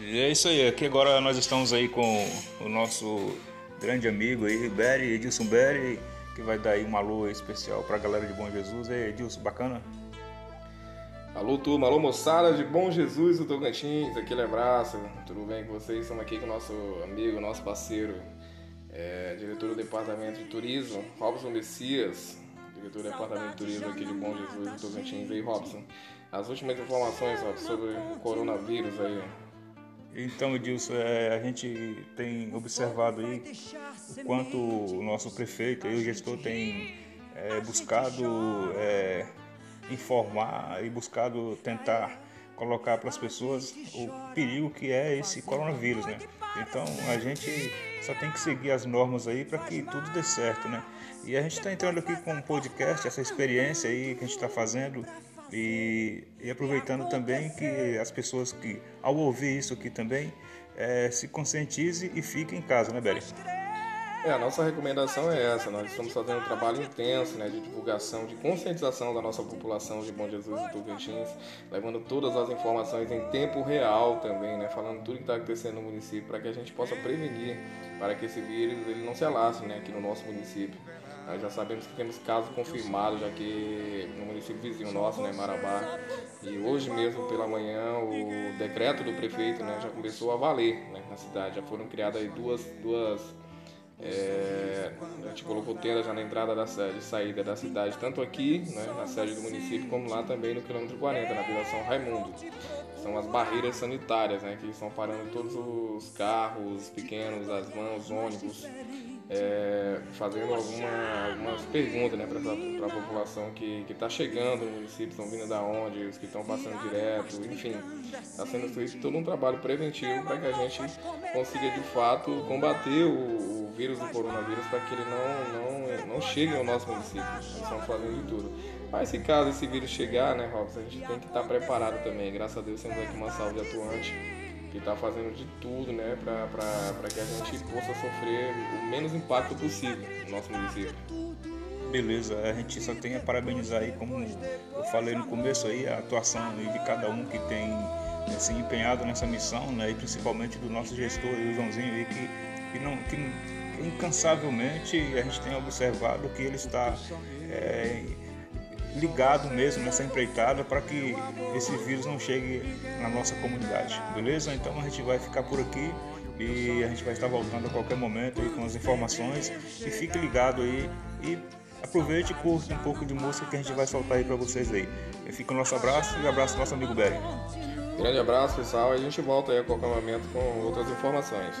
E é isso aí, aqui agora nós estamos aí com o nosso grande amigo aí, Berry, Edilson Berry, que vai dar aí uma alô especial pra galera de Bom Jesus. E aí, Edilson, bacana? Alô turma, alô moçada de Bom Jesus do Tocantins, aquele abraço, tudo bem com vocês? Estamos aqui com o nosso amigo, nosso parceiro, é, diretor do Departamento de Turismo, Robson Messias, diretor do Departamento de Turismo aqui de Bom Jesus do Tocantins. E aí, Robson, as últimas informações Robson, sobre o coronavírus aí. Então, Edilson, é, a gente tem observado aí o quanto o nosso prefeito e o gestor tem é, buscado é, informar e buscado tentar colocar para as pessoas o perigo que é esse coronavírus, né? Então a gente só tem que seguir as normas aí para que tudo dê certo, né? E a gente está entrando aqui com um podcast, essa experiência aí que a gente está fazendo e, e, aproveitando também que as pessoas que ao ouvir isso aqui também é, se conscientize e fiquem em casa, né, Beri? É, a nossa recomendação é essa. Nós estamos fazendo um trabalho intenso né, de divulgação, de conscientização da nossa população de Bom Jesus e Tocantins, levando todas as informações em tempo real também, né, falando tudo que está acontecendo no município, para que a gente possa prevenir, para que esse vírus ele não se alastre né, aqui no nosso município. Nós já sabemos que temos casos confirmados aqui no município vizinho nosso, né, Marabá. E hoje mesmo pela manhã o decreto do prefeito né, já começou a valer né, na cidade. Já foram criadas duas, duas é, a gente colocou tenda já na entrada da sede, saída da cidade, tanto aqui, né, na sede do município, como lá também no quilômetro 40, na Vila São Raimundo. São as barreiras sanitárias, né, que estão parando todos os carros pequenos, as vans, ônibus, é, fazendo alguma, algumas perguntas né, para a população que está chegando no município, estão vindo da onde, os que estão passando direto, enfim. Está sendo feito todo um trabalho preventivo para que a gente consiga de fato combater o, o vírus do coronavírus para que ele não, não, não chegue ao nosso município. Nós estamos fazendo de tudo. Mas se caso esse vírus chegar, né, Robson, a gente tem que estar preparado também. Graças a Deus temos aqui uma saúde atuante que está fazendo de tudo né, para que a gente possa sofrer o menos impacto possível no nosso município. Beleza, a gente só tem a parabenizar aí, como eu falei no começo aí, a atuação de cada um que tem né, se empenhado nessa missão, né, e principalmente do nosso gestor, o Joãozinho aí, que, que, não, que incansavelmente a gente tem observado que ele está é, ligado mesmo nessa empreitada para que esse vírus não chegue na nossa comunidade, beleza? Então a gente vai ficar por aqui e a gente vai estar voltando a qualquer momento aí com as informações e fique ligado aí e aproveite e curta um pouco de música que a gente vai soltar aí para vocês aí. Fica o nosso abraço e abraço nosso amigo Berry. Grande abraço pessoal a gente volta aí a qualquer momento com outras informações.